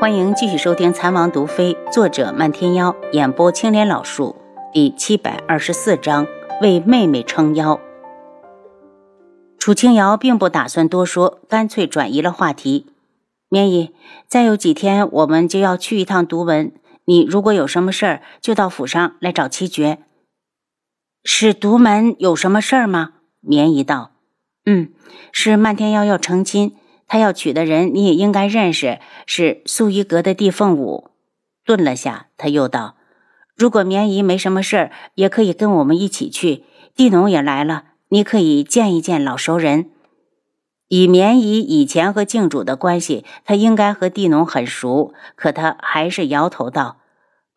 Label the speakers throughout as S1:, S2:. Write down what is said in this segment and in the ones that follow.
S1: 欢迎继续收听《残王毒妃》，作者漫天妖，演播青莲老树，第七百二十四章为妹妹撑腰。楚清瑶并不打算多说，干脆转移了话题。绵姨，再有几天我们就要去一趟独门，你如果有什么事儿，就到府上来找七绝。是独门有什么事儿吗？绵姨道：“嗯，是漫天妖要成亲。”他要娶的人，你也应该认识，是素衣阁的帝凤舞。顿了下，他又道：“如果绵姨没什么事儿，也可以跟我们一起去。地农也来了，你可以见一见老熟人。以绵姨以前和靖主的关系，他应该和地农很熟。可他还是摇头道：‘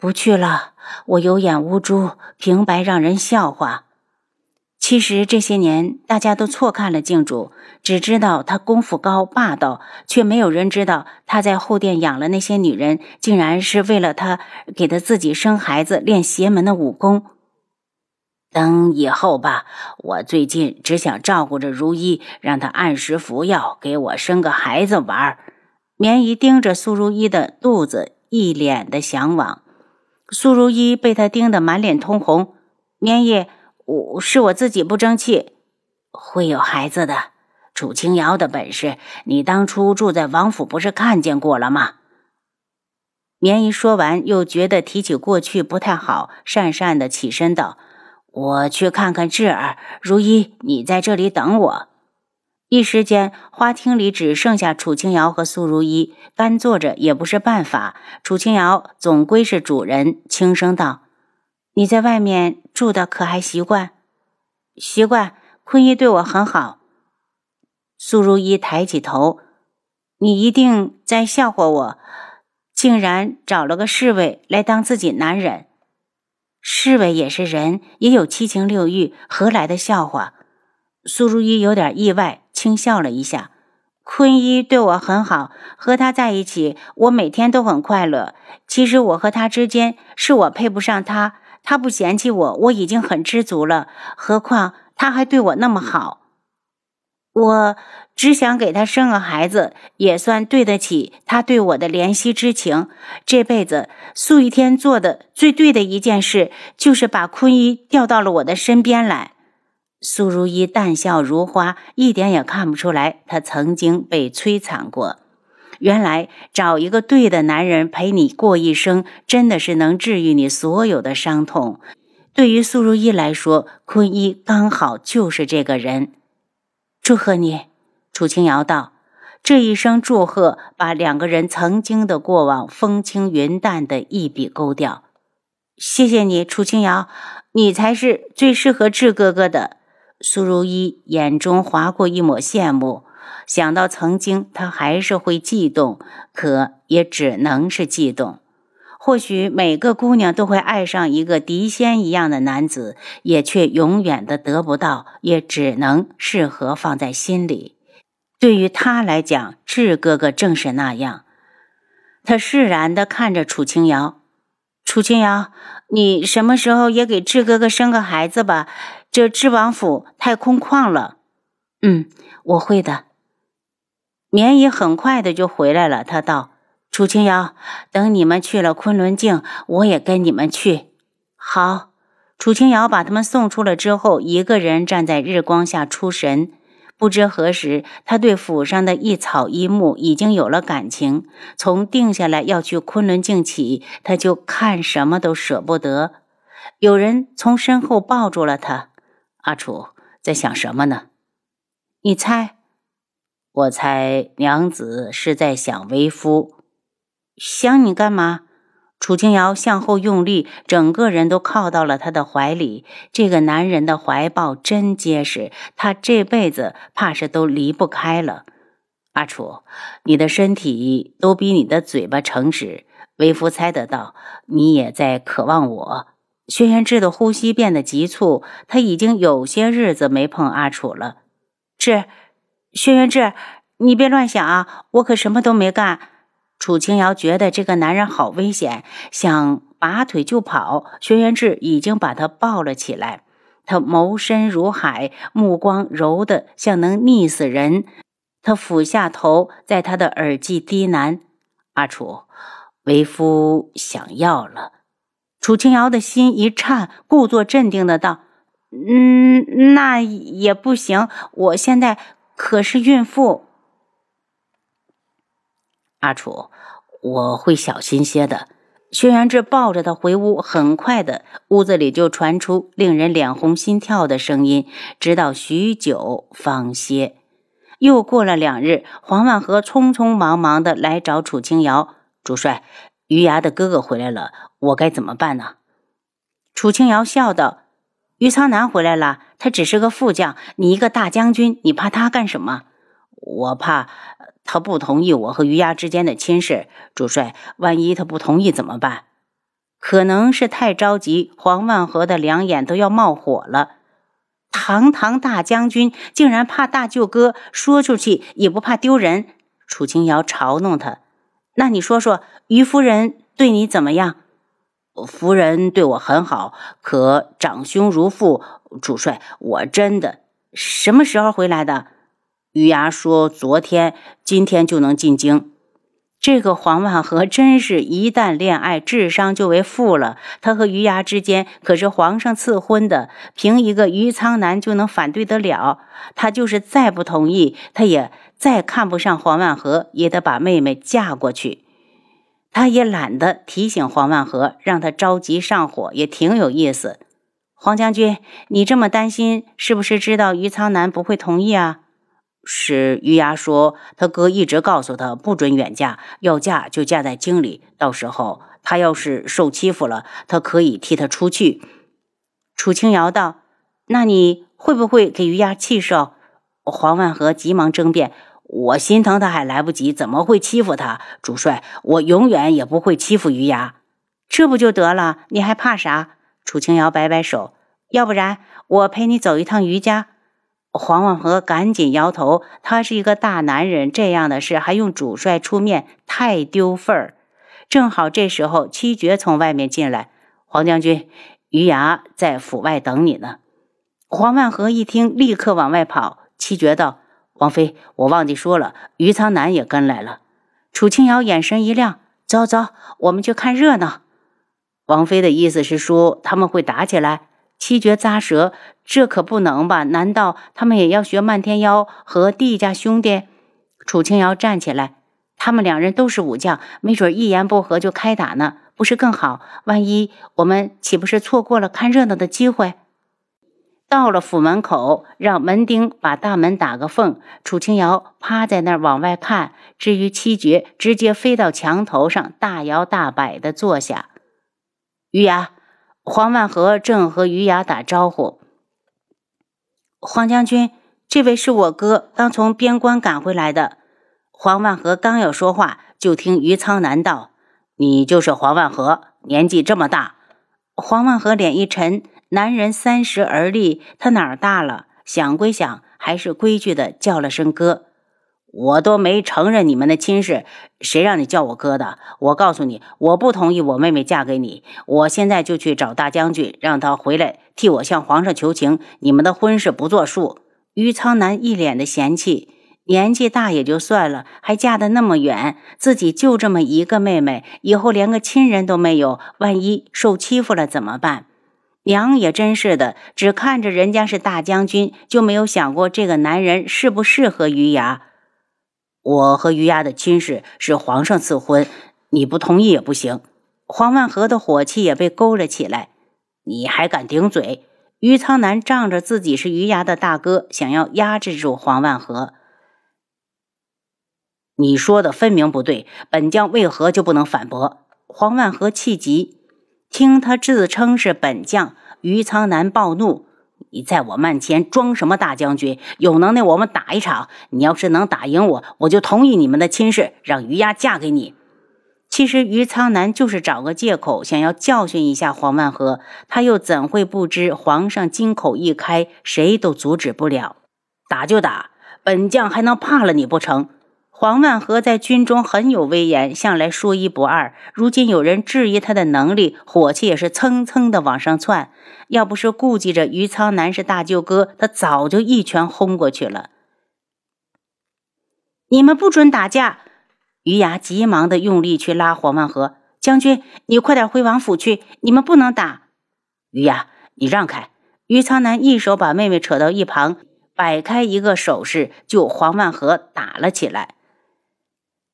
S1: 不去了，我有眼无珠，平白让人笑话。’”其实这些年，大家都错看了靖主，只知道他功夫高、霸道，却没有人知道他在后殿养了那些女人，竟然是为了他给他自己生孩子、练邪门的武功。等以后吧，我最近只想照顾着如意，让她按时服药，给我生个孩子玩。棉姨盯着苏如意的肚子，一脸的向往。苏如意被他盯得满脸通红，棉姨。我是我自己不争气，会有孩子的。楚清瑶的本事，你当初住在王府不是看见过了吗？绵姨说完，又觉得提起过去不太好，讪讪的起身道：“我去看看智儿。如一，你在这里等我。”一时间，花厅里只剩下楚清瑶和苏如一，干坐着也不是办法。楚清瑶总归是主人，轻声道。你在外面住的可还习惯？习惯。坤一对我很好。苏如意抬起头，你一定在笑话我，竟然找了个侍卫来当自己男人。侍卫也是人，也有七情六欲，何来的笑话？苏如意有点意外，轻笑了一下。坤一对我很好，和他在一起，我每天都很快乐。其实我和他之间，是我配不上他。他不嫌弃我，我已经很知足了。何况他还对我那么好，我只想给他生个孩子，也算对得起他对我的怜惜之情。这辈子素一天做的最对的一件事，就是把坤一调到了我的身边来。苏如意淡笑如花，一点也看不出来他曾经被摧残过。原来找一个对的男人陪你过一生，真的是能治愈你所有的伤痛。对于苏如意来说，坤一刚好就是这个人。祝贺你，楚清瑶道。这一声祝贺，把两个人曾经的过往风轻云淡的一笔勾掉。谢谢你，楚清瑶，你才是最适合智哥哥的。苏如意眼中划过一抹羡慕。想到曾经，他还是会悸动，可也只能是悸动。或许每个姑娘都会爱上一个狄仙一样的男子，也却永远的得不到，也只能适合放在心里。对于他来讲，智哥哥正是那样。他释然的看着楚清瑶：“楚清瑶，你什么时候也给智哥哥生个孩子吧？这智王府太空旷了。”“嗯，我会的。”绵姨很快的就回来了，她道：“楚清瑶，等你们去了昆仑镜，我也跟你们去。”好，楚清瑶把他们送出了之后，一个人站在日光下出神。不知何时，他对府上的一草一木已经有了感情。从定下来要去昆仑镜起，他就看什么都舍不得。有人从身后抱住了他：“阿楚在想什么呢？你猜？”我猜娘子是在想为夫，想你干嘛？楚清瑶向后用力，整个人都靠到了他的怀里。这个男人的怀抱真结实，他这辈子怕是都离不开了。阿楚，你的身体都比你的嘴巴诚实，为夫猜得到你也在渴望我。轩辕志的呼吸变得急促，他已经有些日子没碰阿楚了。志。轩辕志，你别乱想啊！我可什么都没干。楚清瑶觉得这个男人好危险，想拔腿就跑。轩辕志已经把他抱了起来，他眸深如海，目光柔得像能溺死人。他俯下头，在他的耳际低喃：“阿楚，为夫想要了。楚清瑶的心一颤，故作镇定的道：“嗯，那也不行，我现在可是孕妇。”阿楚，我会小心些的。轩辕志抱着他回屋，很快的，屋子里就传出令人脸红心跳的声音，直到许久方歇。又过了两日，黄万和匆匆忙忙的来找楚清瑶主帅，余牙的哥哥回来了，我该怎么办呢？楚清瑶笑道：“余苍南回来了，他只是个副将，你一个大将军，你怕他干什么？我怕。”他不同意我和余牙之间的亲事，主帅，万一他不同意怎么办？可能是太着急，黄万和的两眼都要冒火了。堂堂大将军竟然怕大舅哥，说出去也不怕丢人。楚清瑶嘲弄他：“那你说说，于夫人对你怎么样？”夫人对我很好，可长兄如父。主帅，我真的什么时候回来的？余牙说：“昨天、今天就能进京。”这个黄万和真是一旦恋爱，智商就为负了。他和余牙之间可是皇上赐婚的，凭一个余苍南就能反对得了？他就是再不同意，他也再看不上黄万和，也得把妹妹嫁过去。他也懒得提醒黄万和，让他着急上火，也挺有意思。黄将军，你这么担心，是不是知道余苍南不会同意啊？是余牙说，他哥一直告诉他不准远嫁，要嫁就嫁在京里。到时候他要是受欺负了，他可以替他出去。楚清瑶道：“那你会不会给余牙气受？”黄万和急忙争辩：“我心疼他还来不及，怎么会欺负他？主帅，我永远也不会欺负余牙。这不就得了？你还怕啥？”楚清瑶摆摆手：“要不然我陪你走一趟余家。”黄万和赶紧摇头，他是一个大男人，这样的事还用主帅出面，太丢份儿。正好这时候，七绝从外面进来，黄将军，余牙在府外等你呢。黄万和一听，立刻往外跑。七绝道：“王妃，我忘记说了，余苍南也跟来了。”楚清瑶眼神一亮：“走走，我们去看热闹。”王妃的意思是说他们会打起来。七绝咂舌，这可不能吧？难道他们也要学漫天妖和帝家兄弟？楚清瑶站起来，他们两人都是武将，没准一言不合就开打呢，不是更好？万一我们岂不是错过了看热闹的机会？到了府门口，让门丁把大门打个缝。楚清瑶趴在那儿往外看，至于七绝，直接飞到墙头上，大摇大摆地坐下。余牙。黄万和正和余牙打招呼：“黄将军，这位是我哥，刚从边关赶回来的。”黄万和刚要说话，就听余苍南道：“你就是黄万和，年纪这么大。”黄万和脸一沉，男人三十而立，他哪儿大了？想归想，还是规矩的叫了声哥。我都没承认你们的亲事，谁让你叫我哥的？我告诉你，我不同意我妹妹嫁给你。我现在就去找大将军，让他回来替我向皇上求情。你们的婚事不作数。于苍南一脸的嫌弃，年纪大也就算了，还嫁得那么远，自己就这么一个妹妹，以后连个亲人都没有，万一受欺负了怎么办？娘也真是的，只看着人家是大将军，就没有想过这个男人适不适合于牙。我和于牙的亲事是皇上赐婚，你不同意也不行。黄万和的火气也被勾了起来。你还敢顶嘴？于苍南仗着自己是于牙的大哥，想要压制住黄万和。你说的分明不对，本将为何就不能反驳？黄万和气急，听他自称是本将，余苍南暴怒。你在我面前装什么大将军？有能耐我们打一场。你要是能打赢我，我就同意你们的亲事，让余丫嫁给你。其实余苍南就是找个借口，想要教训一下黄万和。他又怎会不知皇上金口一开，谁都阻止不了。打就打，本将还能怕了你不成？黄万和在军中很有威严，向来说一不二。如今有人质疑他的能力，火气也是蹭蹭的往上窜。要不是顾忌着于苍南是大舅哥，他早就一拳轰过去了。你们不准打架！于牙急忙的用力去拉黄万和将军，你快点回王府去，你们不能打。于牙，你让开！于苍南一手把妹妹扯到一旁，摆开一个手势，就黄万和打了起来。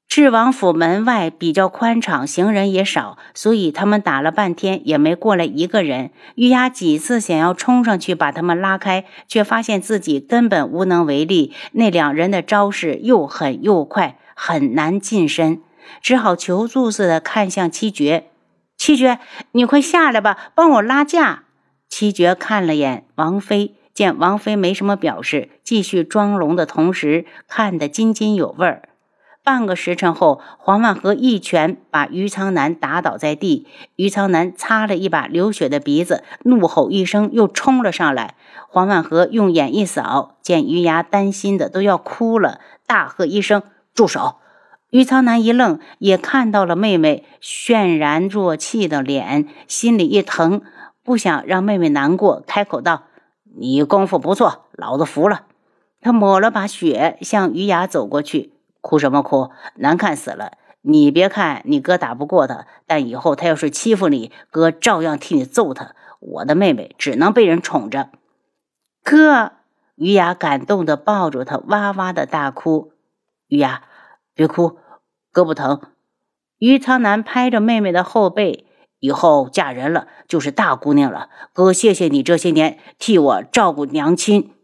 S1: 智王府门外比较宽敞，行人也少，所以他们打了半天也没过来一个人。玉丫几次想要冲上去把他们拉开，却发现自己根本无能为力。那两人的招式又狠又快，很难近身，只好求助似的看向七绝。七绝，你快下来吧，帮我拉架。七绝看了眼王妃，见王妃没什么表示，继续装聋的同时看得津津有味儿。半个时辰后，黄万和一拳把于苍南打倒在地。于苍南擦了一把流血的鼻子，怒吼一声，又冲了上来。黄万和用眼一扫，见于牙担心的都要哭了，大喝一声：“住手！”于苍南一愣，也看到了妹妹泫然若泣的脸，心里一疼，不想让妹妹难过，开口道：“你功夫不错，老子服了。”他抹了把血，向于牙走过去。哭什么哭？难看死了！你别看你哥打不过他，但以后他要是欺负你，哥照样替你揍他。我的妹妹只能被人宠着。哥，于雅感动的抱住他，哇哇的大哭。于雅，别哭，哥不疼。于苍南拍着妹妹的后背，以后嫁人了就是大姑娘了。哥，谢谢你这些年替我照顾娘亲。